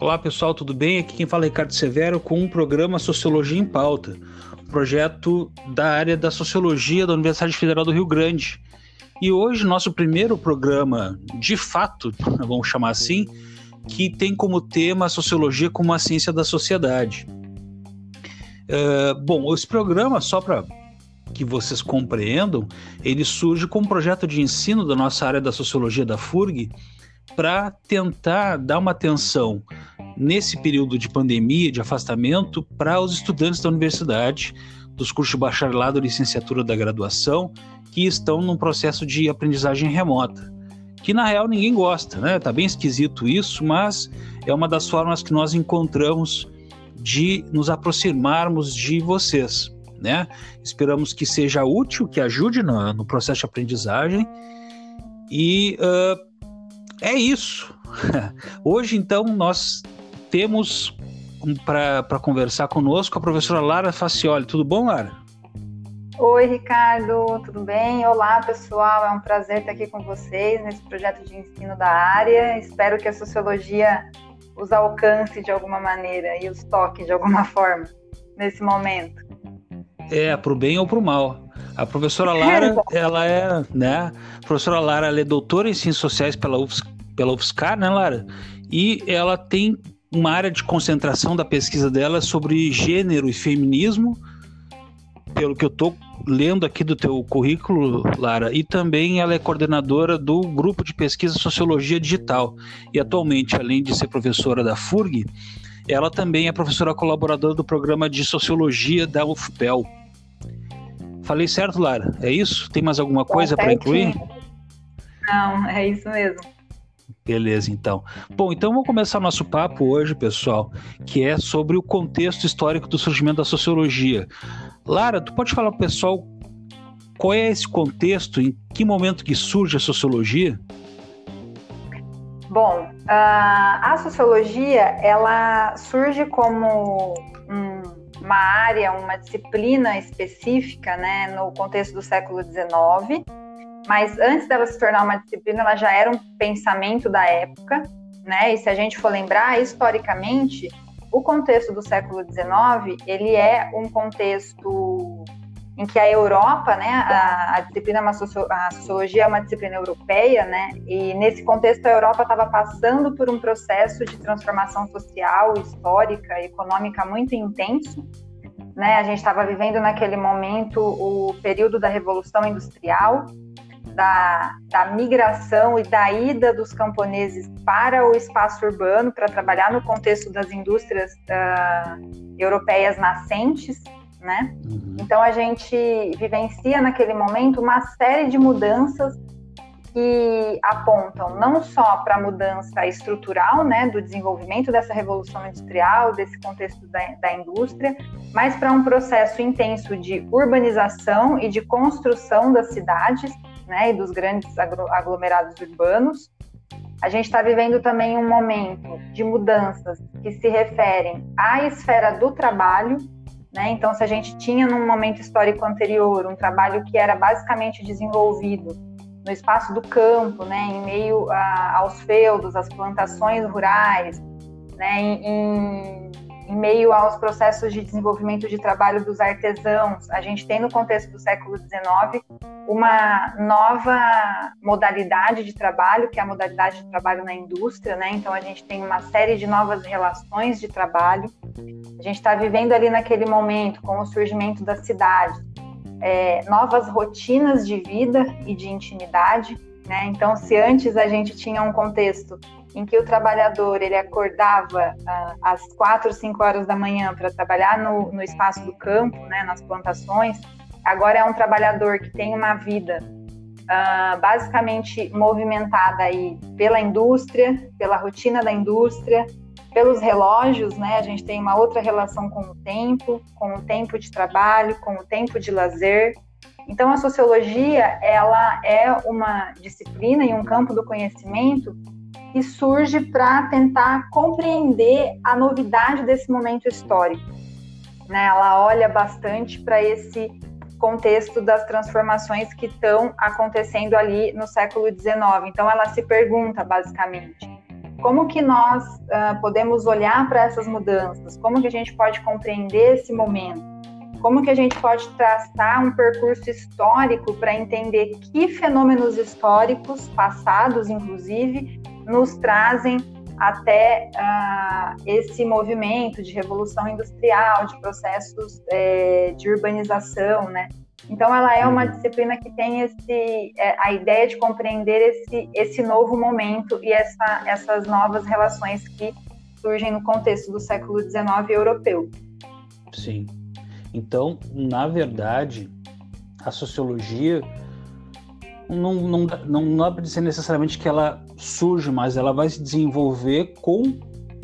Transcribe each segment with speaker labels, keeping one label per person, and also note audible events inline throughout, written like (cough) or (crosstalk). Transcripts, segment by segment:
Speaker 1: Olá pessoal, tudo bem? Aqui quem fala é Ricardo Severo com um programa Sociologia em Pauta, um projeto da área da Sociologia da Universidade Federal do Rio Grande. E hoje nosso primeiro programa, de fato, (laughs) vamos chamar assim, que tem como tema a Sociologia como a ciência da sociedade. Uh, bom, esse programa, só para que vocês compreendam, ele surge como projeto de ensino da nossa área da Sociologia da FURG, para tentar dar uma atenção nesse período de pandemia, de afastamento, para os estudantes da universidade, dos cursos de bacharelado, licenciatura da graduação, que estão num processo de aprendizagem remota. Que na real ninguém gosta, né? Tá bem esquisito isso, mas é uma das formas que nós encontramos de nos aproximarmos de vocês, né? Esperamos que seja útil, que ajude no, no processo de aprendizagem e uh, é isso. (laughs) Hoje, então, nós temos para conversar conosco a professora Lara Facioli. Tudo bom, Lara?
Speaker 2: Oi, Ricardo, tudo bem? Olá, pessoal. É um prazer estar aqui com vocês nesse projeto de ensino da área. Espero que a sociologia os alcance de alguma maneira e os toque de alguma forma nesse momento.
Speaker 1: É, para o bem ou para o mal. A professora Lara, ela é, né? A professora Lara, ela é doutora em Ciências Sociais pela, UFS, pela UFSCar, né, Lara? E ela tem uma área de concentração da pesquisa dela sobre gênero e feminismo, pelo que eu estou lendo aqui do teu currículo, Lara, e também ela é coordenadora do grupo de pesquisa Sociologia Digital. E atualmente, além de ser professora da FURG, ela também é professora colaboradora do programa de Sociologia da UFPEL. Falei certo, Lara? É isso? Tem mais alguma coisa para incluir?
Speaker 2: Não, é isso mesmo.
Speaker 1: Beleza, então. Bom, então vamos começar nosso papo hoje, pessoal, que é sobre o contexto histórico do surgimento da sociologia. Lara, tu pode falar para o pessoal qual é esse contexto, em que momento que surge a sociologia?
Speaker 2: Bom, a sociologia ela surge como um uma área, uma disciplina específica, né, no contexto do século XIX, mas antes dela se tornar uma disciplina, ela já era um pensamento da época, né? E se a gente for lembrar historicamente, o contexto do século XIX ele é um contexto em que a Europa, né, a, a disciplina, é a sociologia é uma disciplina europeia, né, e nesse contexto a Europa estava passando por um processo de transformação social, histórica, econômica muito intenso, né, a gente estava vivendo naquele momento o período da Revolução Industrial, da, da migração e da ida dos camponeses para o espaço urbano para trabalhar no contexto das indústrias uh, europeias nascentes, né? Uhum. Então a gente vivencia naquele momento uma série de mudanças que apontam não só para a mudança estrutural, né, do desenvolvimento dessa revolução industrial, desse contexto da, da indústria, mas para um processo intenso de urbanização e de construção das cidades, né, e dos grandes aglomerados urbanos. A gente está vivendo também um momento de mudanças que se referem à esfera do trabalho, né? Então, se a gente tinha num momento histórico anterior um trabalho que era basicamente desenvolvido no espaço do campo, né, em meio a, aos feudos, às plantações rurais, né, em, em, em, meio aos processos de desenvolvimento de trabalho dos artesãos, a gente tem no contexto do século XIX uma nova modalidade de trabalho, que é a modalidade de trabalho na indústria, né? Então a gente tem uma série de novas relações de trabalho. A gente está vivendo ali naquele momento com o surgimento das cidades, é, novas rotinas de vida e de intimidade. Né? Então, se antes a gente tinha um contexto em que o trabalhador ele acordava ah, às quatro, cinco horas da manhã para trabalhar no, no espaço do campo, né, nas plantações, agora é um trabalhador que tem uma vida uh, basicamente movimentada aí pela indústria, pela rotina da indústria, pelos relógios, né? A gente tem uma outra relação com o tempo, com o tempo de trabalho, com o tempo de lazer. Então, a sociologia, ela é uma disciplina e um campo do conhecimento surge para tentar compreender a novidade desse momento histórico. Né? Ela olha bastante para esse contexto das transformações que estão acontecendo ali no século XIX. Então, ela se pergunta, basicamente, como que nós uh, podemos olhar para essas mudanças? Como que a gente pode compreender esse momento? Como que a gente pode traçar um percurso histórico para entender que fenômenos históricos, passados inclusive, nos trazem até uh, esse movimento de revolução industrial, de processos é, de urbanização, né? Então, ela é uma uhum. disciplina que tem esse, é, a ideia de compreender esse, esse novo momento e essa, essas novas relações que surgem no contexto do século XIX europeu.
Speaker 1: Sim. Então, na verdade, a sociologia não, não, não, não dá para dizer necessariamente que ela surge, mas ela vai se desenvolver com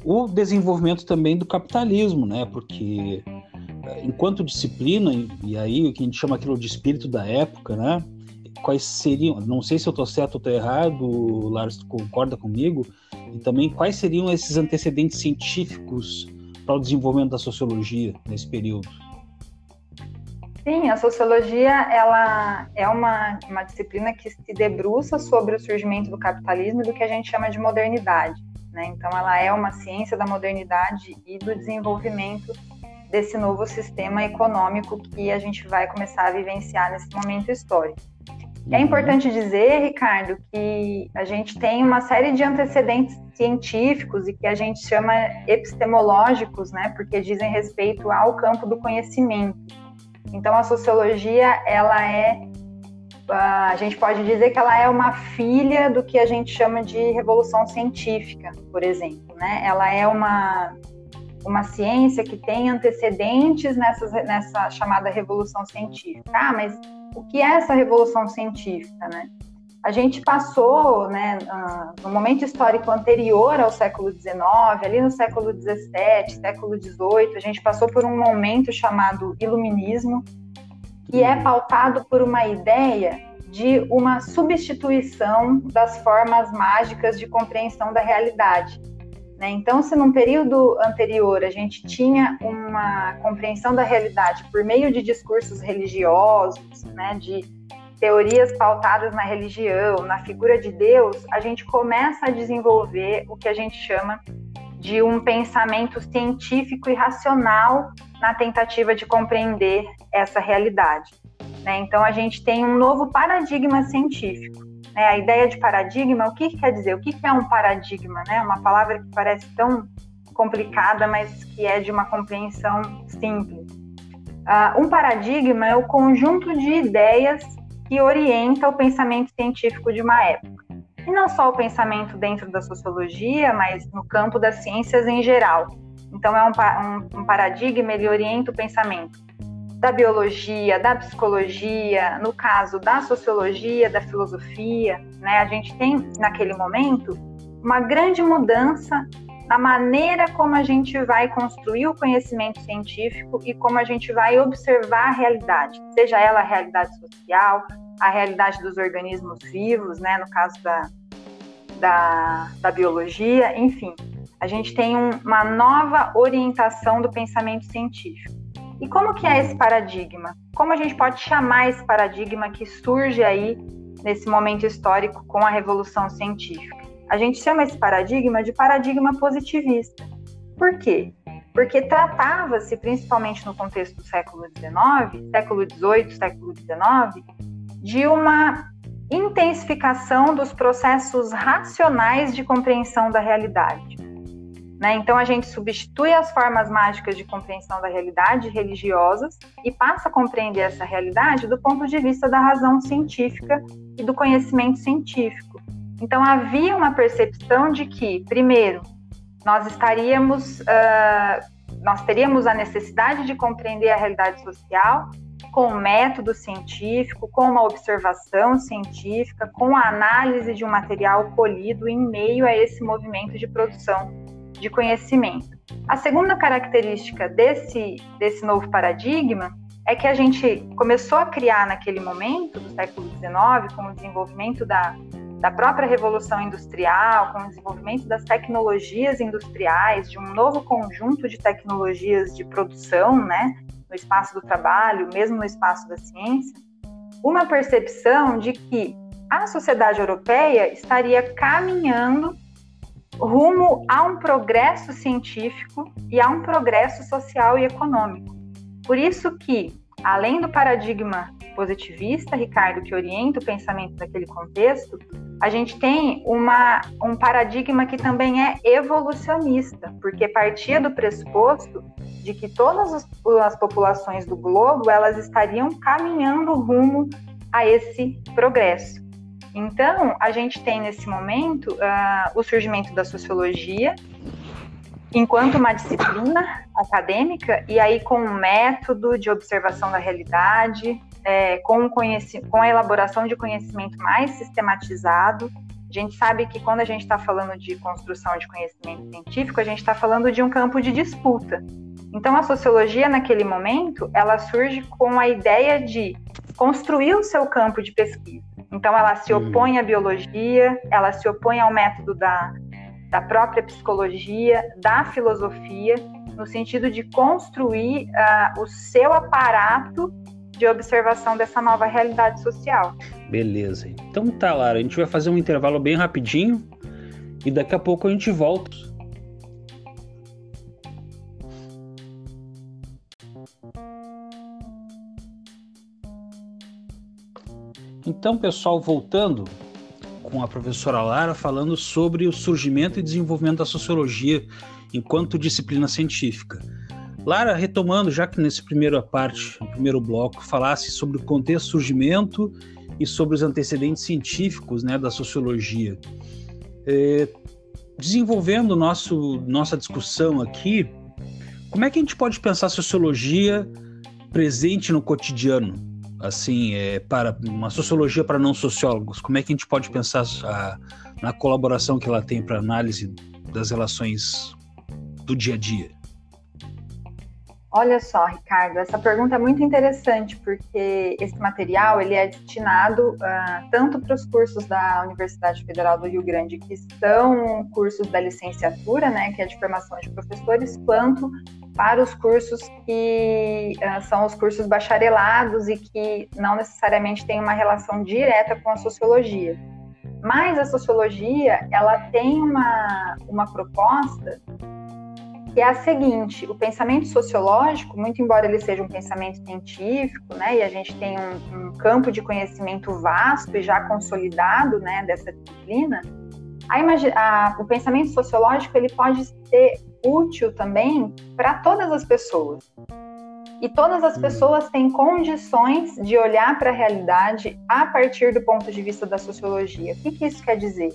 Speaker 1: o desenvolvimento também do capitalismo, né? Porque eh, enquanto disciplina, e aí o que a gente chama aquilo de espírito da época, né? Quais seriam, não sei se eu estou certo ou estou errado, Lars concorda comigo, e também quais seriam esses antecedentes científicos para o desenvolvimento da sociologia nesse período?
Speaker 2: Sim, a sociologia ela é uma, uma disciplina que se debruça sobre o surgimento do capitalismo e do que a gente chama de modernidade. Né? Então, ela é uma ciência da modernidade e do desenvolvimento desse novo sistema econômico que a gente vai começar a vivenciar nesse momento histórico. É uhum. importante dizer, Ricardo, que a gente tem uma série de antecedentes científicos e que a gente chama epistemológicos, né, porque dizem respeito ao campo do conhecimento. Então, a sociologia, ela é, a gente pode dizer que ela é uma filha do que a gente chama de revolução científica, por exemplo, né? Ela é uma uma ciência que tem antecedentes nessa, nessa chamada revolução científica. Ah, mas o que é essa revolução científica, né? A gente passou, né, no momento histórico anterior ao século XIX, ali no século XVII, século XVIII, a gente passou por um momento chamado Iluminismo, que é pautado por uma ideia de uma substituição das formas mágicas de compreensão da realidade. Né? Então, se num período anterior a gente tinha uma compreensão da realidade por meio de discursos religiosos, né, de teorias pautadas na religião, na figura de Deus, a gente começa a desenvolver o que a gente chama de um pensamento científico e racional na tentativa de compreender essa realidade. Né? Então, a gente tem um novo paradigma científico. Né? A ideia de paradigma, o que, que quer dizer? O que, que é um paradigma? Né? Uma palavra que parece tão complicada, mas que é de uma compreensão simples. Uh, um paradigma é o conjunto de ideias que orienta o pensamento científico de uma época. E não só o pensamento dentro da sociologia, mas no campo das ciências em geral. Então, é um, um, um paradigma, ele orienta o pensamento da biologia, da psicologia, no caso da sociologia, da filosofia, né? A gente tem naquele momento uma grande mudança na maneira como a gente vai construir o conhecimento científico e como a gente vai observar a realidade, seja ela a realidade social, a realidade dos organismos vivos, né, no caso da, da, da biologia, enfim. A gente tem um, uma nova orientação do pensamento científico. E como que é esse paradigma? Como a gente pode chamar esse paradigma que surge aí nesse momento histórico com a revolução científica? A gente chama esse paradigma de paradigma positivista. Por quê? Porque tratava-se, principalmente no contexto do século XIX, século XVIII, século XIX, de uma intensificação dos processos racionais de compreensão da realidade. Né? Então, a gente substitui as formas mágicas de compreensão da realidade religiosas e passa a compreender essa realidade do ponto de vista da razão científica e do conhecimento científico. Então, havia uma percepção de que, primeiro, nós estaríamos, uh, nós teríamos a necessidade de compreender a realidade social com um método científico, com uma observação científica, com a análise de um material colhido em meio a esse movimento de produção de conhecimento. A segunda característica desse, desse novo paradigma é que a gente começou a criar naquele momento do século XIX, com o desenvolvimento da, da própria revolução industrial, com o desenvolvimento das tecnologias industriais, de um novo conjunto de tecnologias de produção, né, no espaço do trabalho, mesmo no espaço da ciência, uma percepção de que a sociedade europeia estaria caminhando rumo a um progresso científico e a um progresso social e econômico. Por isso que, além do paradigma positivista, Ricardo, que orienta o pensamento daquele contexto, a gente tem uma, um paradigma que também é evolucionista, porque partia do pressuposto de que todas as populações do globo elas estariam caminhando rumo a esse progresso. Então, a gente tem nesse momento uh, o surgimento da sociologia enquanto uma disciplina acadêmica e aí com um método de observação da realidade, é, com, com a elaboração de conhecimento mais sistematizado. A gente sabe que quando a gente está falando de construção de conhecimento científico, a gente está falando de um campo de disputa. Então, a sociologia, naquele momento, ela surge com a ideia de construir o seu campo de pesquisa. Então, ela se opõe à biologia, ela se opõe ao método da, da própria psicologia, da filosofia, no sentido de construir uh, o seu aparato de observação dessa nova realidade social.
Speaker 1: Beleza. Então tá, Lara, a gente vai fazer um intervalo bem rapidinho e daqui a pouco a gente volta. Então, pessoal, voltando com a professora Lara falando sobre o surgimento e desenvolvimento da sociologia enquanto disciplina científica. Lara, retomando, já que nesse primeira parte, no primeiro bloco, falasse sobre o contexto surgimento e sobre os antecedentes científicos né, da sociologia. É, desenvolvendo nosso, nossa discussão aqui, como é que a gente pode pensar a sociologia presente no cotidiano? Assim, é, para uma sociologia para não sociólogos, como é que a gente pode pensar a, na colaboração que ela tem para análise das relações do dia a dia?
Speaker 2: Olha só, Ricardo, essa pergunta é muito interessante porque esse material ele é destinado uh, tanto para os cursos da Universidade Federal do Rio Grande, que são cursos da licenciatura, né, que é de formação de professores, quanto para os cursos que uh, são os cursos bacharelados e que não necessariamente têm uma relação direta com a sociologia. Mas a sociologia, ela tem uma, uma proposta que é a seguinte: o pensamento sociológico, muito embora ele seja um pensamento científico, né, e a gente tem um, um campo de conhecimento vasto e já consolidado, né, dessa disciplina, a a, o pensamento sociológico ele pode ser útil também para todas as pessoas. E todas as hum. pessoas têm condições de olhar para a realidade a partir do ponto de vista da sociologia. O que, que isso quer dizer?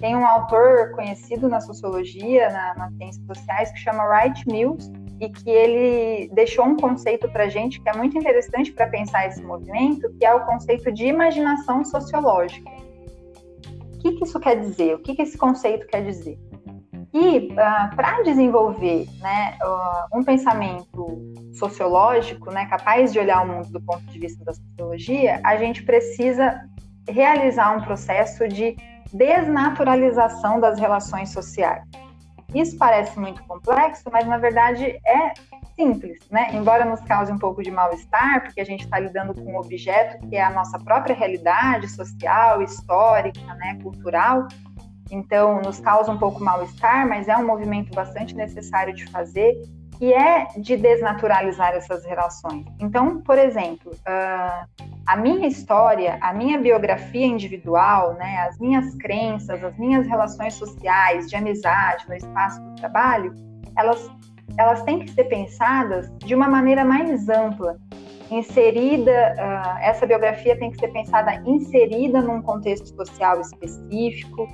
Speaker 2: Tem um autor conhecido na sociologia, na, nas ciências sociais, que chama Wright Mills, e que ele deixou um conceito para a gente que é muito interessante para pensar esse movimento, que é o conceito de imaginação sociológica. O que, que isso quer dizer? O que, que esse conceito quer dizer? E uh, ah, para desenvolver né, uh, um pensamento sociológico, né, capaz de olhar o mundo do ponto de vista da sociologia, a gente precisa realizar um processo de desnaturalização das relações sociais. Isso parece muito complexo, mas na verdade é simples, né? Embora nos cause um pouco de mal-estar, porque a gente está lidando com um objeto que é a nossa própria realidade social, histórica, né, cultural. Então, nos causa um pouco mal-estar, mas é um movimento bastante necessário de fazer que é de desnaturalizar essas relações. Então, por exemplo, uh, a minha história, a minha biografia individual, né, as minhas crenças, as minhas relações sociais, de amizade, no espaço do trabalho, elas, elas têm que ser pensadas de uma maneira mais ampla, inserida, uh, essa biografia tem que ser pensada inserida num contexto social específico,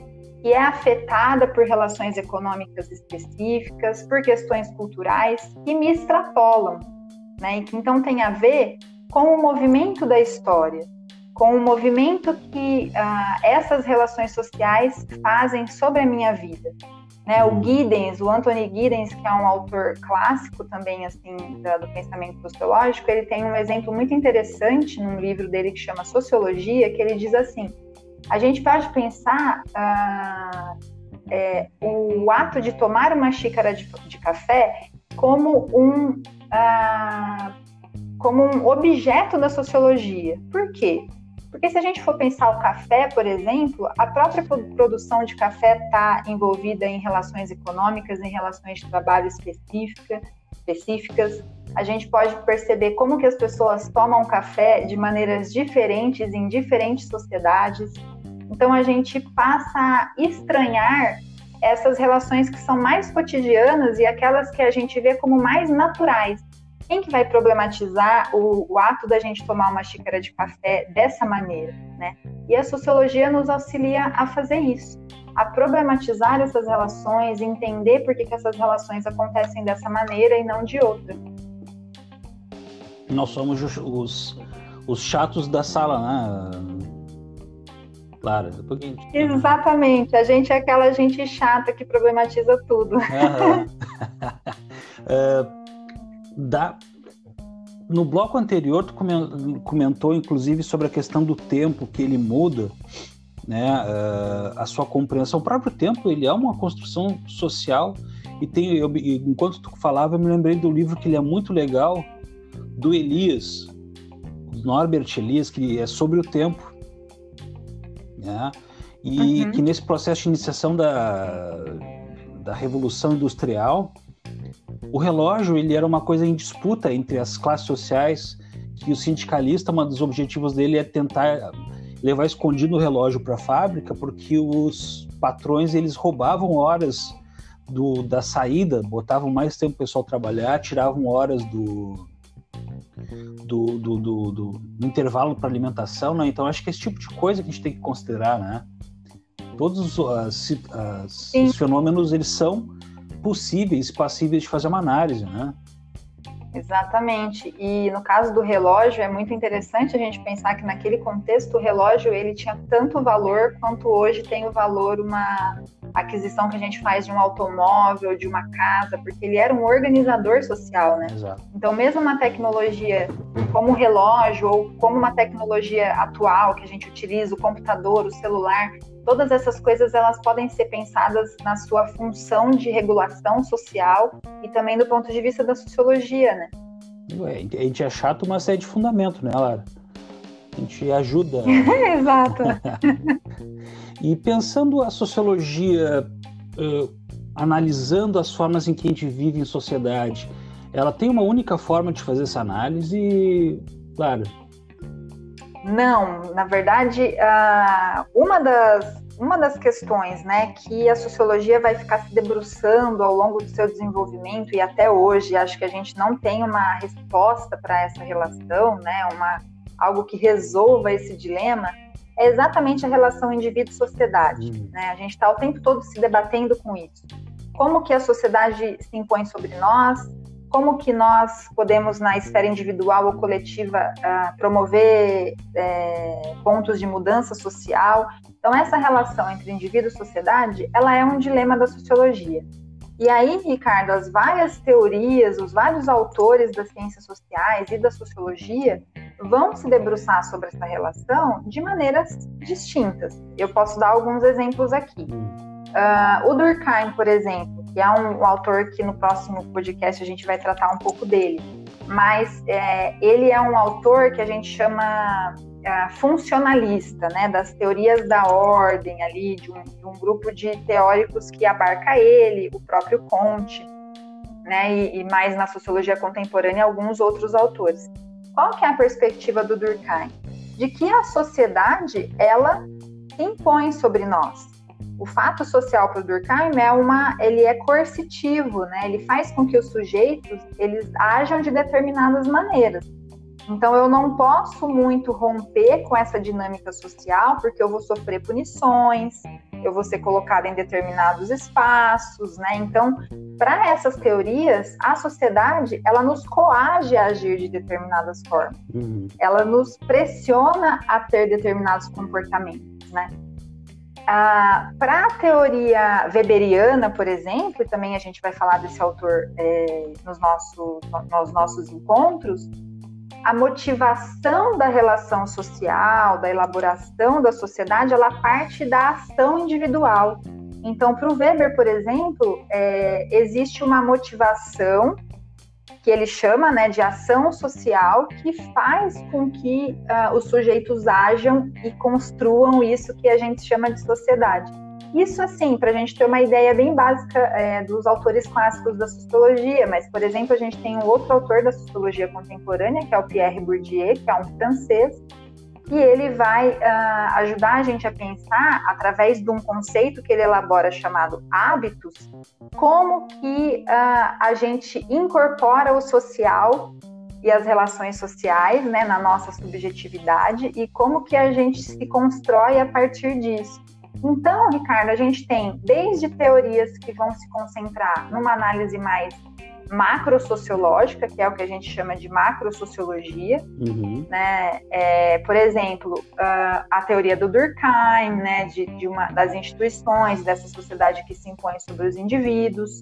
Speaker 2: que é afetada por relações econômicas específicas, por questões culturais que me extrapolam, né? E que então tem a ver com o movimento da história, com o movimento que uh, essas relações sociais fazem sobre a minha vida. Né, o Giddens, o Anthony Giddens, que é um autor clássico também assim do, do pensamento sociológico, ele tem um exemplo muito interessante num livro dele que chama Sociologia, que ele diz assim: a gente pode pensar ah, é, o ato de tomar uma xícara de, de café como um, ah, como um objeto da sociologia. Por quê? Porque se a gente for pensar o café, por exemplo, a própria produção de café está envolvida em relações econômicas, em relações de trabalho específica, específicas. A gente pode perceber como que as pessoas tomam café de maneiras diferentes em diferentes sociedades. Então a gente passa a estranhar essas relações que são mais cotidianas e aquelas que a gente vê como mais naturais. Quem que vai problematizar o, o, ato da gente tomar uma xícara de café dessa maneira, né? E a sociologia nos auxilia a fazer isso, a problematizar essas relações, entender por que, que essas relações acontecem dessa maneira e não de outra.
Speaker 1: Nós somos os, os, os chatos da sala, né? Claro,
Speaker 2: depois a gente... Exatamente, a gente é aquela gente chata que problematiza tudo. Uhum.
Speaker 1: uh, da no bloco anterior tu comentou inclusive sobre a questão do tempo que ele muda né uh, a sua compreensão o próprio tempo ele é uma construção social e tem eu, enquanto tu falava eu me lembrei do livro que ele é muito legal do Elias Norbert Elias que é sobre o tempo né e uhum. que nesse processo de iniciação da da revolução industrial o relógio ele era uma coisa em disputa entre as classes sociais, que o sindicalista, um dos objetivos dele é tentar levar escondido o relógio para a fábrica, porque os patrões eles roubavam horas do, da saída, botavam mais tempo o pessoal trabalhar, tiravam horas do, do, do, do, do intervalo para alimentação, né? Então acho que esse tipo de coisa que a gente tem que considerar, né? Todos as, as, os fenômenos eles são possíveis, passíveis de fazer uma análise, né?
Speaker 2: Exatamente. E no caso do relógio, é muito interessante a gente pensar que naquele contexto o relógio ele tinha tanto valor quanto hoje tem o valor uma aquisição que a gente faz de um automóvel, de uma casa, porque ele era um organizador social, né? Exato. Então, mesmo uma tecnologia como o relógio ou como uma tecnologia atual que a gente utiliza, o computador, o celular, todas essas coisas elas podem ser pensadas na sua função de regulação social e também do ponto de vista da sociologia, né?
Speaker 1: a gente é chato, mas é de fundamento, né, Lara? A gente ajuda. (laughs)
Speaker 2: Exato. (laughs)
Speaker 1: e pensando a sociologia, uh, analisando as formas em que a gente vive em sociedade, ela tem uma única forma de fazer essa análise, claro,
Speaker 2: não, na verdade, uh, uma, das, uma das questões né, que a sociologia vai ficar se debruçando ao longo do seu desenvolvimento e até hoje, acho que a gente não tem uma resposta para essa relação, né, uma, algo que resolva esse dilema, é exatamente a relação indivíduo-sociedade. Uhum. Né? A gente está o tempo todo se debatendo com isso. Como que a sociedade se impõe sobre nós, como que nós podemos, na esfera individual ou coletiva, uh, promover é, pontos de mudança social. Então, essa relação entre indivíduo e sociedade, ela é um dilema da sociologia. E aí, Ricardo, as várias teorias, os vários autores das ciências sociais e da sociologia vão se debruçar sobre essa relação de maneiras distintas. Eu posso dar alguns exemplos aqui. Uh, o Durkheim, por exemplo, que é um, um, autor que no próximo podcast a gente vai tratar um pouco dele, mas é, ele é um autor que a gente chama funcionalista, né, das teorias da ordem ali, de um, de um, grupo de teóricos que abarca ele, o próprio Comte, né, e, e mais na sociologia contemporânea alguns outros autores. Qual que é a perspectiva do Durkheim? De que a sociedade, ela impõe sobre nós, o fato social para o Durkheim é uma, ele é coercitivo, né? Ele faz com que os sujeitos eles ajam de determinadas maneiras. Então eu não posso muito romper com essa dinâmica social porque eu vou sofrer punições, eu vou ser colocada em determinados espaços, né? Então, para essas teorias, a sociedade ela nos coage a agir de determinadas formas. Uhum. Ela nos pressiona a ter determinados comportamentos, né? Ah, Para a teoria weberiana, por exemplo, e também a gente vai falar desse autor é, nos, nosso, nos nossos encontros, a motivação da relação social, da elaboração da sociedade, ela parte da ação individual. Então, para o Weber, por exemplo, é, existe uma motivação que ele chama né, de ação social, que faz com que uh, os sujeitos ajam e construam isso que a gente chama de sociedade. Isso, assim, para a gente ter uma ideia bem básica é, dos autores clássicos da sociologia, mas, por exemplo, a gente tem um outro autor da sociologia contemporânea, que é o Pierre Bourdieu, que é um francês, e ele vai uh, ajudar a gente a pensar, através de um conceito que ele elabora chamado hábitos, como que uh, a gente incorpora o social e as relações sociais né, na nossa subjetividade e como que a gente se constrói a partir disso. Então, Ricardo, a gente tem desde teorias que vão se concentrar numa análise mais macrosociológica, que é o que a gente chama de macrosociologia, uhum. né? É, por exemplo, uh, a teoria do Durkheim, né, de, de, uma das instituições dessa sociedade que se impõe sobre os indivíduos,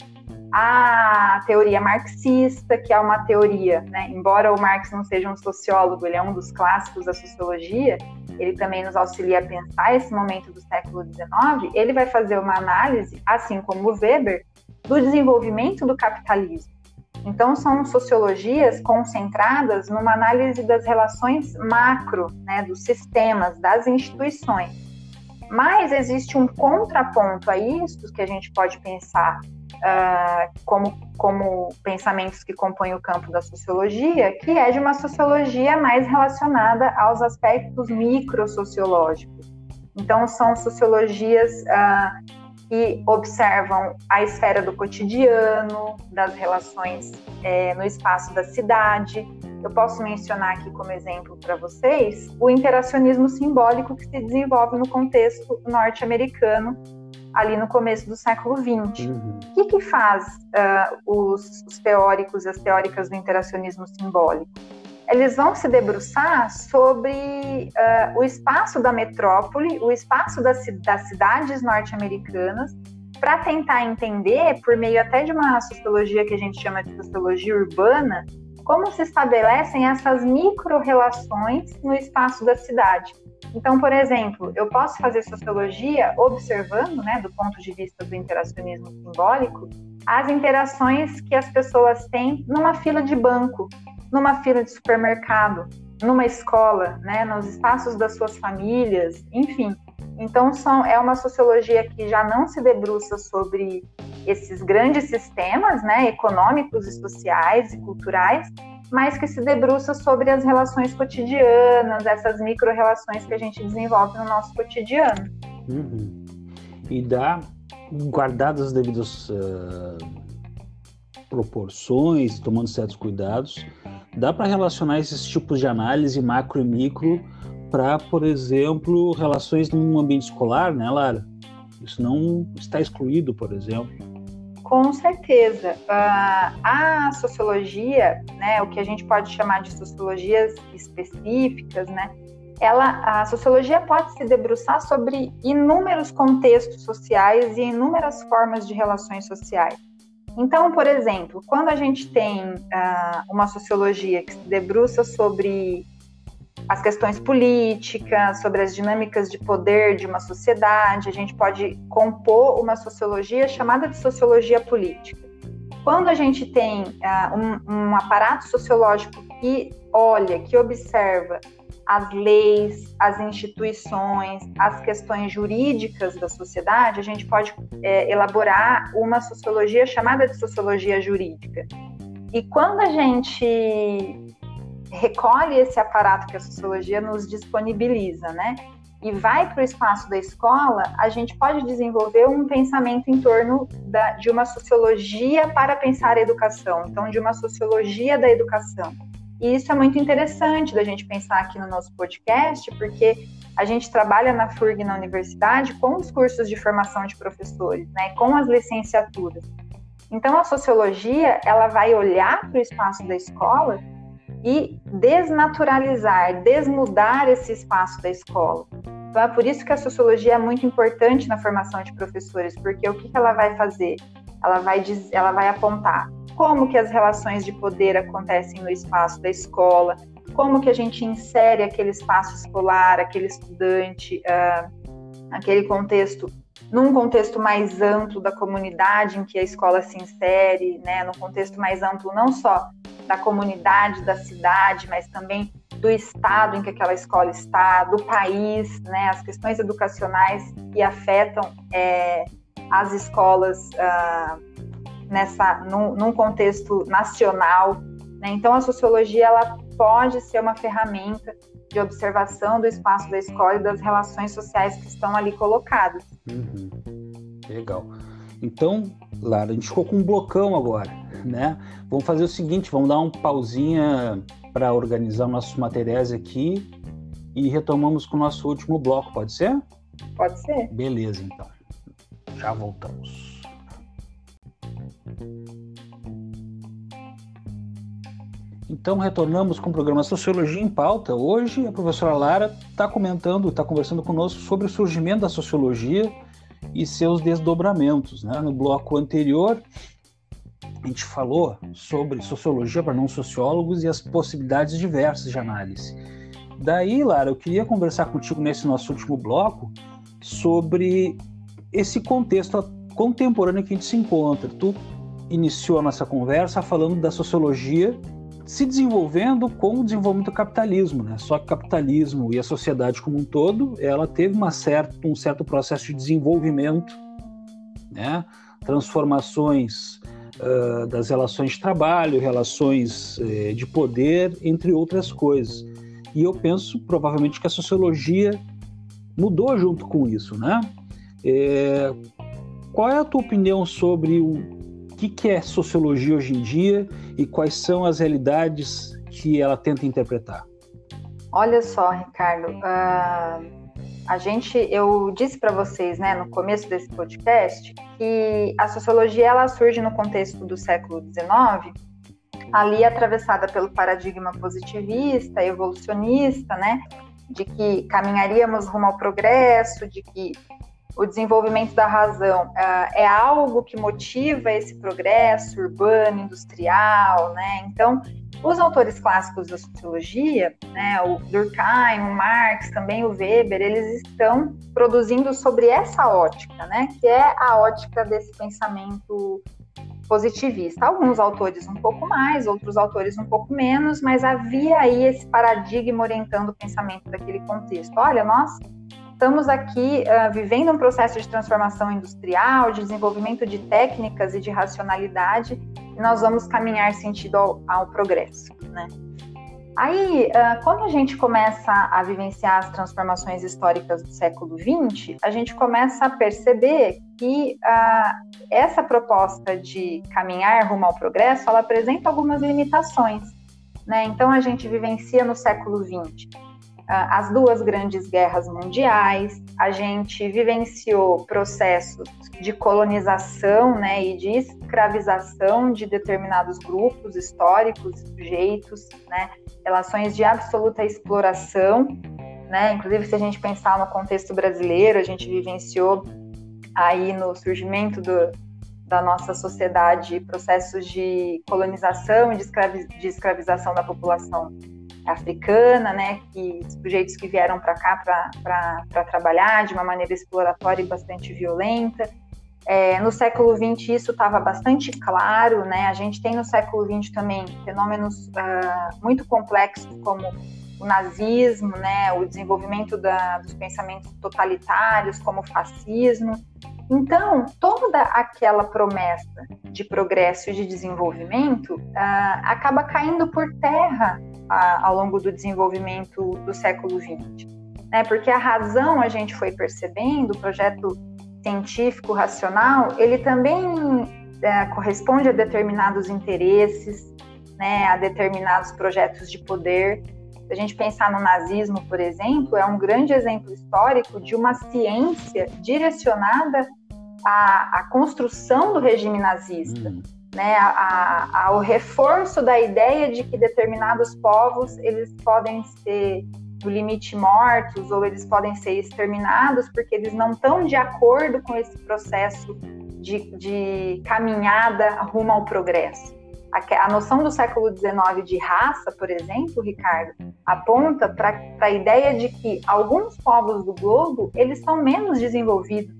Speaker 2: a teoria marxista, que é uma teoria, né, embora o Marx não seja um sociólogo, ele é um dos clássicos da sociologia, ele também nos auxilia a pensar esse momento do século XIX, ele vai fazer uma análise, assim como o Weber, do desenvolvimento do capitalismo. Então, são sociologias concentradas numa análise das relações macro, né, dos sistemas, das instituições. Mas existe um contraponto a isso que a gente pode pensar uh, como, como pensamentos que compõem o campo da sociologia, que é de uma sociologia mais relacionada aos aspectos microsociológicos. Então, são sociologias uh, que observam a esfera do cotidiano, das relações é, no espaço da cidade. Eu posso mencionar aqui como exemplo para vocês o interacionismo simbólico que se desenvolve no contexto norte-americano ali no começo do século XX. Uhum. O que, que faz uh, os, os teóricos e as teóricas do interacionismo simbólico? eles vão se debruçar sobre uh, o espaço da metrópole, o espaço das, das cidades norte-americanas, para tentar entender, por meio até de uma sociologia que a gente chama de sociologia urbana, como se estabelecem essas micro-relações no espaço da cidade. Então, por exemplo, eu posso fazer sociologia observando, né, do ponto de vista do interacionismo simbólico, as interações que as pessoas têm numa fila de banco, numa fila de supermercado, numa escola, né, nos espaços das suas famílias, enfim. Então são, é uma sociologia que já não se debruça sobre esses grandes sistemas, né, econômicos e sociais e culturais, mas que se debruça sobre as relações cotidianas, essas micro-relações que a gente desenvolve no nosso cotidiano.
Speaker 1: Uhum. E dá, guardadas as devidas uh, proporções, tomando certos cuidados, dá para relacionar esses tipos de análise macro e micro para, por exemplo, relações num ambiente escolar, né, Lara? Isso não está excluído, por exemplo.
Speaker 2: Com certeza. Uh, a sociologia, né, o que a gente pode chamar de sociologias específicas, né, ela, a sociologia pode se debruçar sobre inúmeros contextos sociais e inúmeras formas de relações sociais. Então, por exemplo, quando a gente tem uh, uma sociologia que se debruça sobre as questões políticas, sobre as dinâmicas de poder de uma sociedade, a gente pode compor uma sociologia chamada de sociologia política. Quando a gente tem uh, um, um aparato sociológico que olha, que observa as leis, as instituições, as questões jurídicas da sociedade, a gente pode é, elaborar uma sociologia chamada de sociologia jurídica. E quando a gente recolhe esse aparato que a sociologia nos disponibiliza, né? E vai para o espaço da escola, a gente pode desenvolver um pensamento em torno da, de uma sociologia para pensar a educação, então, de uma sociologia da educação e isso é muito interessante da gente pensar aqui no nosso podcast, porque a gente trabalha na FURG na universidade com os cursos de formação de professores, né, com as licenciaturas. Então a sociologia, ela vai olhar para o espaço da escola e desnaturalizar, desmudar esse espaço da escola. Então é por isso que a sociologia é muito importante na formação de professores, porque o que, ela vai fazer? Ela vai, ela vai apontar como que as relações de poder acontecem no espaço da escola, como que a gente insere aquele espaço escolar, aquele estudante, uh, aquele contexto num contexto mais amplo da comunidade em que a escola se insere, né, num contexto mais amplo não só da comunidade, da cidade, mas também do estado em que aquela escola está, do país, né, as questões educacionais que afetam é, as escolas uh, nessa num, num, contexto nacional. Né? Então, a sociologia ela pode ser uma ferramenta de observação do espaço da escola e das relações sociais que estão ali colocadas.
Speaker 1: Uhum. Legal. Então, Lara, a gente ficou com um blocão agora, né? Vamos fazer o seguinte, vamos dar um pausinha para organizar nossos materiais aqui e retomamos com o nosso último bloco, pode ser?
Speaker 2: Pode ser.
Speaker 1: Beleza, então. Já voltamos. Então, retornamos com o programa Sociologia em Pauta. Hoje, a professora Lara está comentando, está conversando conosco sobre o surgimento da sociologia e seus desdobramentos. Né? No bloco anterior, a gente falou sobre sociologia para não sociólogos e as possibilidades diversas de análise. Daí, Lara, eu queria conversar contigo nesse nosso último bloco sobre esse contexto contemporâneo que a gente se encontra. Tu iniciou a nossa conversa falando da sociologia se desenvolvendo com o desenvolvimento do capitalismo, né? Só que o capitalismo e a sociedade como um todo, ela teve uma certa, um certo processo de desenvolvimento, né? Transformações uh, das relações de trabalho, relações uh, de poder, entre outras coisas. E eu penso, provavelmente, que a sociologia mudou junto com isso, né? É, qual é a tua opinião sobre o que, que é sociologia hoje em dia e quais são as realidades que ela tenta interpretar?
Speaker 2: Olha só, Ricardo, uh, a gente, eu disse para vocês, né, no começo desse podcast, que a sociologia ela surge no contexto do século XIX, ali atravessada pelo paradigma positivista, evolucionista, né, de que caminharíamos rumo ao progresso, de que o desenvolvimento da razão uh, é algo que motiva esse progresso urbano, industrial, né? Então, os autores clássicos da sociologia, né, o Durkheim, o Marx, também o Weber, eles estão produzindo sobre essa ótica, né, que é a ótica desse pensamento positivista. Alguns autores um pouco mais, outros autores um pouco menos, mas havia aí esse paradigma orientando o pensamento daquele contexto. Olha, nós estamos aqui uh, vivendo um processo de transformação industrial, de desenvolvimento de técnicas e de racionalidade, e nós vamos caminhar sentido ao, ao progresso, né? Aí, uh, quando a gente começa a vivenciar as transformações históricas do século XX, a gente começa a perceber que uh, essa proposta de caminhar rumo ao progresso, ela apresenta algumas limitações. Né? Então, a gente vivencia no século XX as duas grandes guerras mundiais, a gente vivenciou processos de colonização né, e de escravização de determinados grupos históricos, sujeitos, né, relações de absoluta exploração. Né, inclusive, se a gente pensar no contexto brasileiro, a gente vivenciou aí no surgimento do, da nossa sociedade processos de colonização e de, escravi de escravização da população africana, né, que sujeitos que vieram para cá para trabalhar de uma maneira exploratória e bastante violenta. É, no século XX isso estava bastante claro, né? A gente tem no século XX também fenômenos uh, muito complexos como o nazismo, né? O desenvolvimento da, dos pensamentos totalitários, como o fascismo. Então, toda aquela promessa de progresso e de desenvolvimento uh, acaba caindo por terra a, ao longo do desenvolvimento do século XX. Né? Porque a razão, a gente foi percebendo, o projeto científico racional, ele também é, corresponde a determinados interesses, né, a determinados projetos de poder. Se a gente pensar no nazismo, por exemplo, é um grande exemplo histórico de uma ciência direcionada à, à construção do regime nazista. Hum né, a, a, ao reforço da ideia de que determinados povos eles podem ser no limite mortos ou eles podem ser exterminados porque eles não estão de acordo com esse processo de, de caminhada rumo ao progresso. A, a noção do século XIX de raça, por exemplo, Ricardo, aponta para a ideia de que alguns povos do globo eles são menos desenvolvidos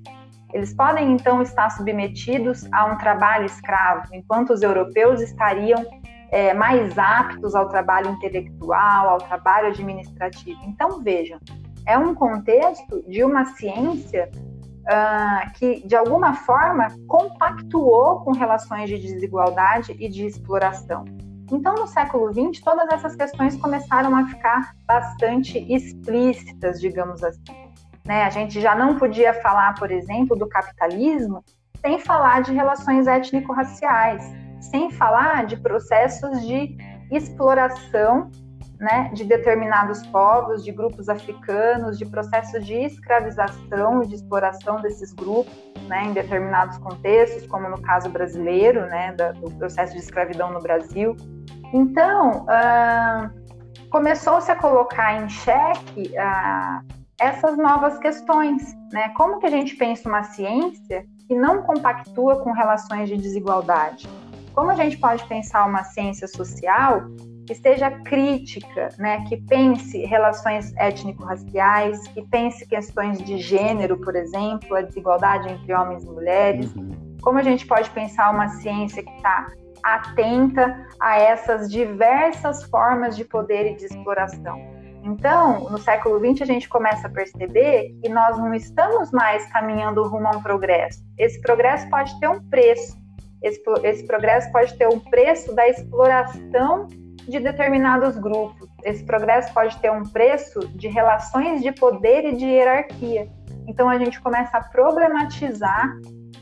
Speaker 2: Eles podem então estar submetidos a um trabalho escravo, enquanto os europeus estariam é, mais aptos ao trabalho intelectual, ao trabalho administrativo. Então vejam, é um contexto de uma ciência uh, que, de alguma forma, compactuou com relações de desigualdade e de exploração. Então, no século XX, todas essas questões começaram a ficar bastante explícitas, digamos assim. Né? A gente já não podia falar, por exemplo, do capitalismo sem falar de relações étnico-raciais, sem falar de processos de exploração né, de determinados povos, de grupos africanos, de processos de escravização e de exploração desses grupos, né, em determinados contextos, como no caso brasileiro, né, do processo de escravidão no Brasil. Então, uh, começou-se a colocar em xeque uh, essas novas questões, né? Como que a gente pensa uma ciência que não compactua com relações de desigualdade? Como a gente pode pensar uma ciência social que esteja crítica, né, que pense relações étnico-raciais, que pense questões de gênero, por exemplo, a desigualdade entre homens e mulheres. Uhum. Como a gente pode pensar uma ciência que está atenta a essas diversas formas de poder e de exploração? Então, no século XX, a gente começa a perceber que nós não estamos mais caminhando rumo a um progresso. Esse progresso pode ter um preço. Esse, esse progresso pode ter um preço da exploração de determinados grupos. Esse progresso pode ter um preço de relações de poder e de hierarquia. Então, a gente começa a problematizar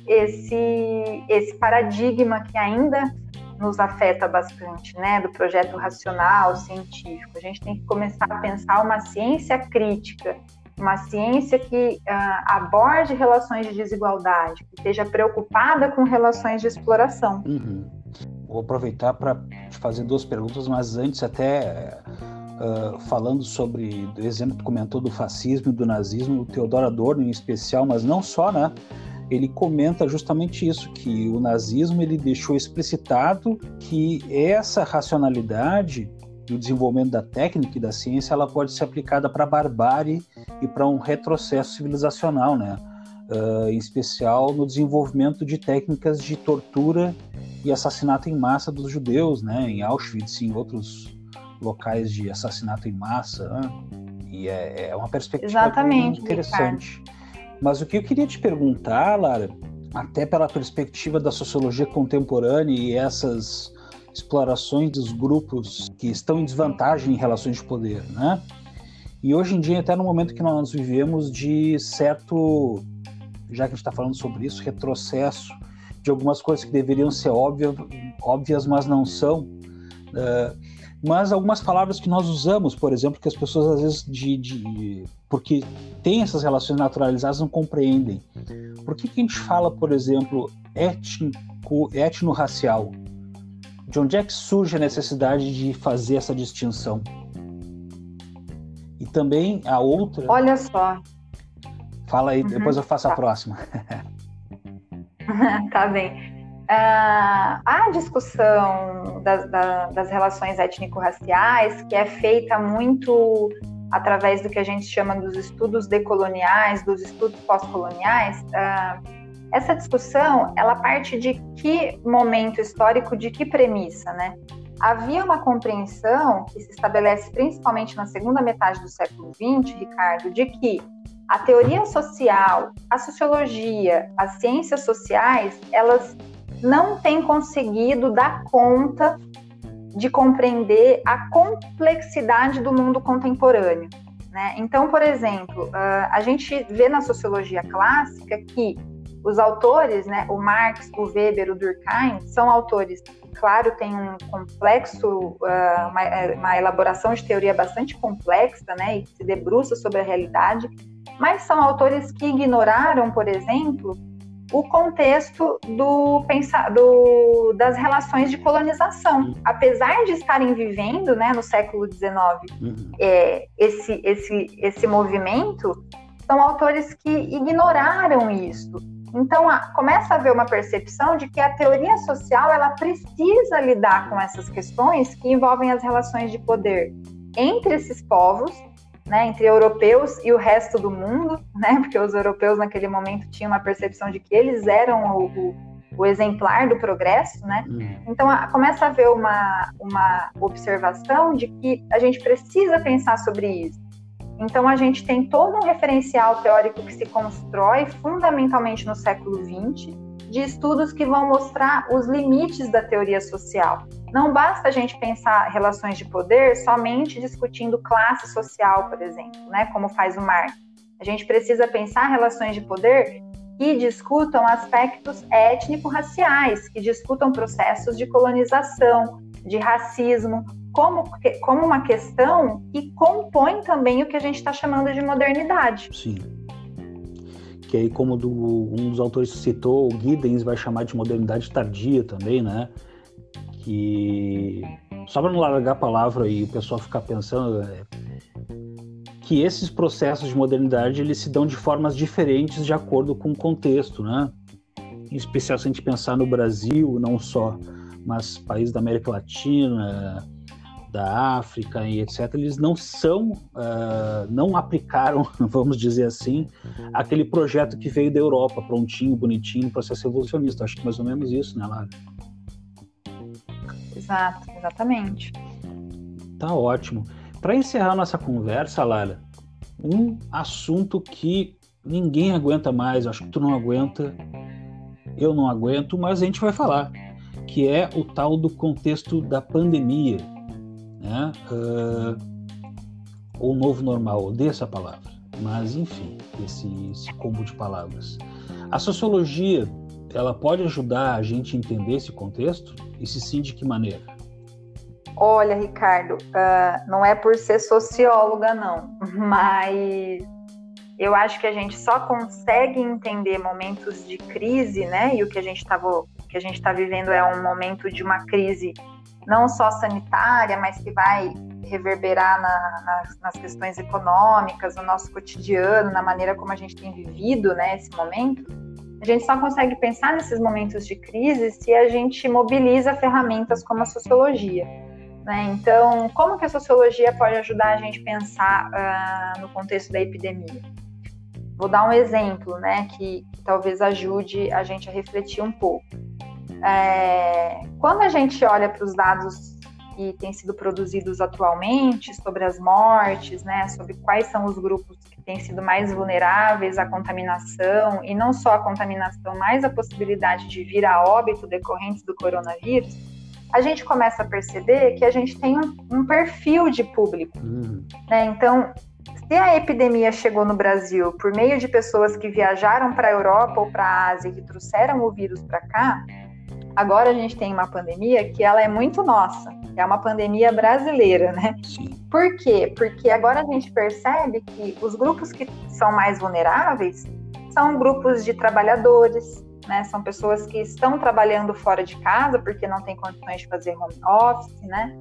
Speaker 2: esse, esse paradigma que ainda nos afeta bastante, né, do projeto racional, científico. A gente tem que começar a pensar uma ciência crítica, uma ciência que uh, aborde relações de desigualdade, que esteja preocupada com relações de exploração.
Speaker 1: Uhum. Vou aproveitar para te fazer duas perguntas, mas antes até uh, falando sobre o exemplo que comentou do fascismo e do nazismo, o Theodor Adorno em especial, mas não só, né? ele comenta justamente isso, que o nazismo ele deixou explicitado que essa racionalidade e o desenvolvimento da técnica e da ciência ela pode ser aplicada para a barbárie e para um retrocesso civilizacional, né? Uh, em especial no desenvolvimento de técnicas de tortura e assassinato em massa dos judeus, né? Em Auschwitz e em outros locais de assassinato em massa. Né? E é, é, uma perspectiva
Speaker 2: Exatamente,
Speaker 1: interessante. Ricardo. Mas o que eu queria te perguntar, Lara, até pela perspectiva da sociologia contemporânea e essas explorações dos grupos que estão em desvantagem em relações de poder, né? E hoje em dia, até no momento que nós vivemos de certo, já que a gente está falando sobre isso, retrocesso de algumas coisas que deveriam ser óbvias, óbvias mas não são. Uh, mas algumas palavras que nós usamos, por exemplo, que as pessoas às vezes de, de porque tem essas relações naturalizadas não compreendem. Por que, que a gente fala, por exemplo, étnico, etno-racial? De onde é que surge a necessidade de fazer essa distinção? E também a outra.
Speaker 2: Olha só.
Speaker 1: Fala aí, uhum, depois eu faço tá. a próxima. (laughs)
Speaker 2: tá bem. Uh, a discussão das, das relações étnico-raciais, que é feita muito através do que a gente chama dos estudos decoloniais, dos estudos pós-coloniais, uh, essa discussão ela parte de que momento histórico, de que premissa, né? Havia uma compreensão que se estabelece principalmente na segunda metade do século XX, Ricardo, de que a teoria social, a sociologia, as ciências sociais, elas não tem conseguido dar conta de compreender a complexidade do mundo contemporâneo. Né? Então, por exemplo, ah, a gente vê na sociologia clássica que os autores, né, o Marx, o Weber, o Durkheim, são autores claro, têm um complexo, ah, uma, uma elaboração de teoria bastante complexa, né, e que se debruça sobre a realidade, mas são autores que ignoraram, por exemplo, o contexto do, do, das relações de colonização. Uhum. Apesar de estarem vivendo né, no século XIX uhum. é, esse, esse, esse movimento, são autores que ignoraram isso. Então, a, começa a haver uma percepção de que a teoria social ela precisa lidar com essas questões que envolvem as relações de poder entre esses povos né, entre europeus e o resto do mundo, né, porque os europeus naquele momento tinham uma percepção de que eles eram o, o, o exemplar do progresso, né? Uhum. Então a, começa a haver uma, uma observação de que a gente precisa pensar sobre isso. Então a gente tem todo um referencial teórico que se constrói fundamentalmente no século XX de estudos que vão mostrar os limites da teoria social. Não basta a gente pensar relações de poder somente discutindo classe social, por exemplo, né, como faz o Marx. A gente precisa pensar relações de poder que discutam aspectos étnico-raciais, que discutam processos de colonização, de racismo, como, como uma questão que compõe também o que a gente está chamando de modernidade.
Speaker 1: Sim que aí como do, um dos autores citou, o Giddens vai chamar de modernidade tardia também, né? Que só para não largar a palavra e o pessoal ficar pensando é, que esses processos de modernidade eles se dão de formas diferentes de acordo com o contexto, né? Em especial se a gente pensar no Brasil, não só, mas países da América Latina, da África e etc., eles não são, uh, não aplicaram, (laughs) vamos dizer assim, aquele projeto que veio da Europa, prontinho, bonitinho, processo evolucionista. Acho que mais ou menos isso, né, Lara?
Speaker 2: Exato, exatamente.
Speaker 1: Tá ótimo. Para encerrar nossa conversa, Lara, um assunto que ninguém aguenta mais, acho que tu não aguenta, eu não aguento, mas a gente vai falar, que é o tal do contexto da pandemia né? Uh, ou novo normal, odeio essa palavra, mas enfim, esse, esse combo de palavras. A sociologia, ela pode ajudar a gente a entender esse contexto? E se sim, de que maneira?
Speaker 2: Olha, Ricardo, uh, não é por ser socióloga, não, mas eu acho que a gente só consegue entender momentos de crise, né? E o que a gente está vivendo é um momento de uma crise não só sanitária, mas que vai reverberar na, nas, nas, questões econômicas, no nosso cotidiano, na maneira como a gente tem vivido né, esse momento, a gente só consegue pensar nesses momentos de crise se a gente mobiliza ferramentas como a sociologia. Né? Então, como que a sociologia pode ajudar a gente a pensar uh, no contexto da epidemia? Vou dar um exemplo né, que, que talvez ajude a gente a refletir um pouco. É, quando a gente olha para os dados que têm sido produzidos atualmente sobre as mortes, né, sobre quais são os grupos que têm sido mais vulneráveis à contaminação, e não só a contaminação, mas a possibilidade de vir a óbito decorrentes do coronavírus, a gente começa a perceber que a gente tem um, um perfil de público. Uhum. Né? Então, se a epidemia chegou no Brasil por meio de pessoas que viajaram para a Europa ou para a Ásia e que trouxeram o vírus para cá, Agora a gente tem uma pandemia que ela é muito nossa, é uma pandemia brasileira, né? Sim. Por quê? Porque agora a gente percebe que os grupos que são mais vulneráveis são grupos de trabalhadores, né? São pessoas que estão trabalhando fora de casa porque não têm condições de fazer home office, né?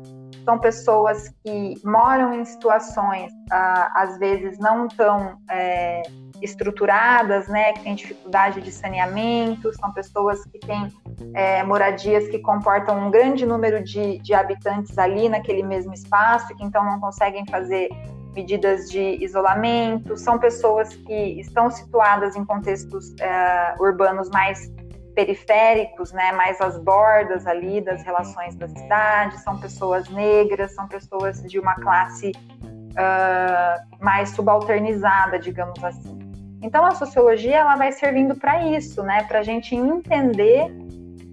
Speaker 2: São pessoas que moram em situações, ah, às vezes, não tão é, estruturadas, né, que têm dificuldade de saneamento, são pessoas que têm é, moradias que comportam um grande número de, de habitantes ali naquele mesmo espaço, que então não conseguem fazer medidas de isolamento, são pessoas que estão situadas em contextos é, urbanos mais periféricos, né, mais às bordas ali das relações da cidade, são pessoas negras, são pessoas de uma classe uh, mais subalternizada, digamos assim. Então a sociologia ela vai servindo para isso, né? Para a gente entender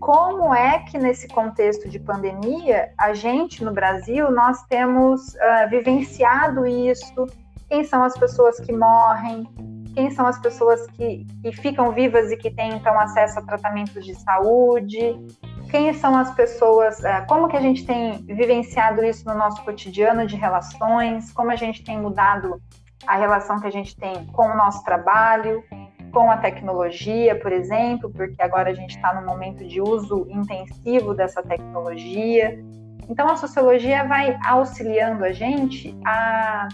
Speaker 2: como é que nesse contexto de pandemia a gente no Brasil nós temos uh, vivenciado isso. Quem são as pessoas que morrem? Quem são as pessoas que, que ficam vivas e que têm então acesso a tratamentos de saúde? Quem são as pessoas? Uh, como que a gente tem vivenciado isso no nosso cotidiano de relações? Como a gente tem mudado a relação que a gente tem com o nosso trabalho, com a tecnologia, por exemplo, porque agora a gente está no momento de uso intensivo dessa tecnologia. Então, a sociologia vai auxiliando a gente a,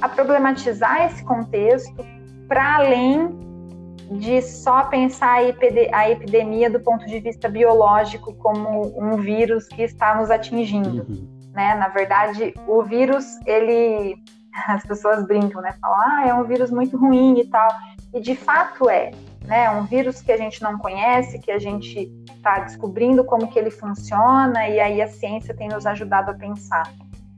Speaker 2: a problematizar esse contexto para além de só pensar a, epidemia do ponto de vista biológico como um vírus que está nos atingindo. Uhum. Né? Na verdade, o vírus ele (laughs) as pessoas brincam, né? Falam, ah, é um vírus muito ruim e tal. E de fato é, né? É um vírus que a gente não conhece, que a gente está descobrindo como que ele funciona, e aí a ciência tem nos ajudado a pensar.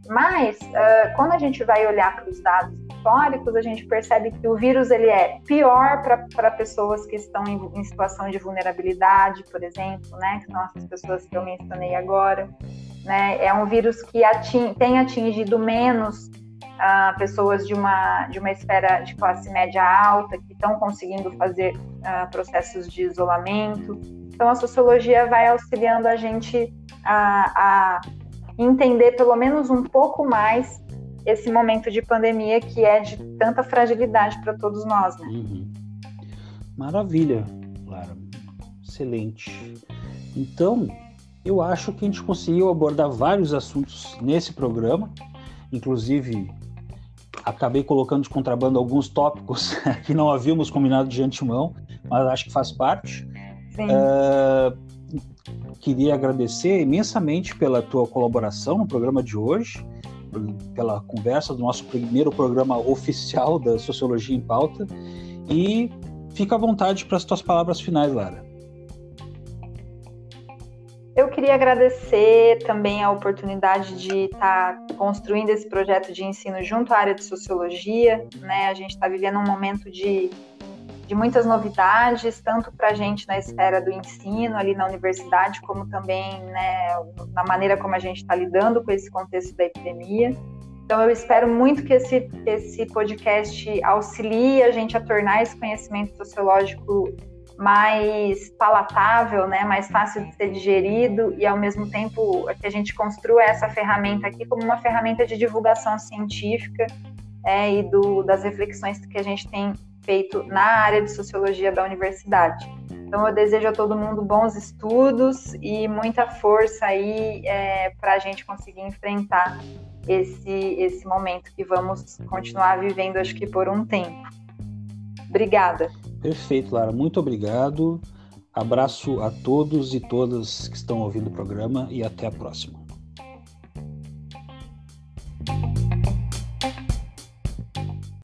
Speaker 2: Mas, uh, quando a gente vai olhar para os dados históricos, a gente percebe que o vírus ele é pior para pessoas que estão em, em, situação de vulnerabilidade, por exemplo, né? Que são essas pessoas que eu mencionei agora. Né? É um vírus que ating, tem atingido menos uh, pessoas de uma, de uma esfera de classe média alta, que estão conseguindo fazer uh, processos de isolamento. Então, a sociologia vai auxiliando a gente a, a entender pelo menos um pouco mais esse momento de pandemia que é de tanta fragilidade para todos nós, né? Uhum.
Speaker 1: Maravilha, Clara. Excelente. Então, eu acho que a gente conseguiu abordar vários assuntos nesse programa. Inclusive, acabei colocando de contrabando alguns tópicos (laughs) que não havíamos combinado de antemão, mas acho que faz parte. Uh, queria agradecer imensamente pela tua colaboração no programa de hoje, pela conversa do nosso primeiro programa oficial da Sociologia em Pauta. E fica à vontade para as tuas palavras finais, Lara.
Speaker 2: Eu queria agradecer também a oportunidade de estar construindo esse projeto de ensino junto à área de sociologia. Né? A gente está vivendo um momento de de muitas novidades, tanto para a gente na esfera do ensino ali na universidade, como também né, na maneira como a gente está lidando com esse contexto da epidemia. Então, eu espero muito que esse, esse podcast auxilie a gente a tornar esse conhecimento sociológico mais palatável, né, mais fácil de ser digerido e, ao mesmo tempo, que a gente construa essa ferramenta aqui como uma ferramenta de divulgação científica é, e do, das reflexões que a gente tem feito na área de sociologia da universidade. Então, eu desejo a todo mundo bons estudos e muita força aí é, para a gente conseguir enfrentar esse, esse momento que vamos continuar vivendo, acho que por um tempo. Obrigada.
Speaker 1: Perfeito, Lara. Muito obrigado. Abraço a todos e todas que estão ouvindo o programa e até a próxima.